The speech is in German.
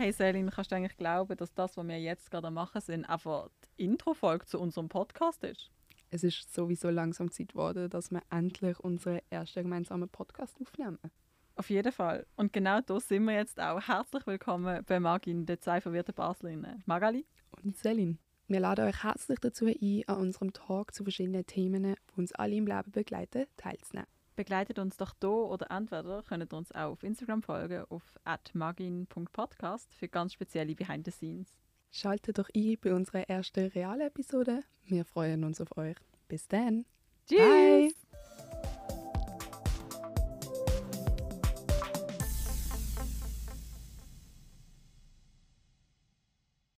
Hey Selin, kannst du eigentlich glauben, dass das, was wir jetzt gerade machen sind, einfach die Intro-Folge zu unserem Podcast ist? Es ist sowieso langsam Zeit geworden, dass wir endlich unseren ersten gemeinsamen Podcast aufnehmen. Auf jeden Fall. Und genau da sind wir jetzt auch. Herzlich willkommen bei Magin, den zwei verwirrten Baslerinnen. Magali und Selin. Wir laden euch herzlich dazu ein, an unserem Talk zu verschiedenen Themen, die uns alle im Leben begleiten, teilzunehmen. Begleitet uns doch hier oder entweder könnt ihr uns auch auf Instagram folgen auf magin.podcast für ganz spezielle Behind the Scenes. Schaltet doch ein bei unserer ersten realen Episode. Wir freuen uns auf euch. Bis dann. Tschüss. Bye.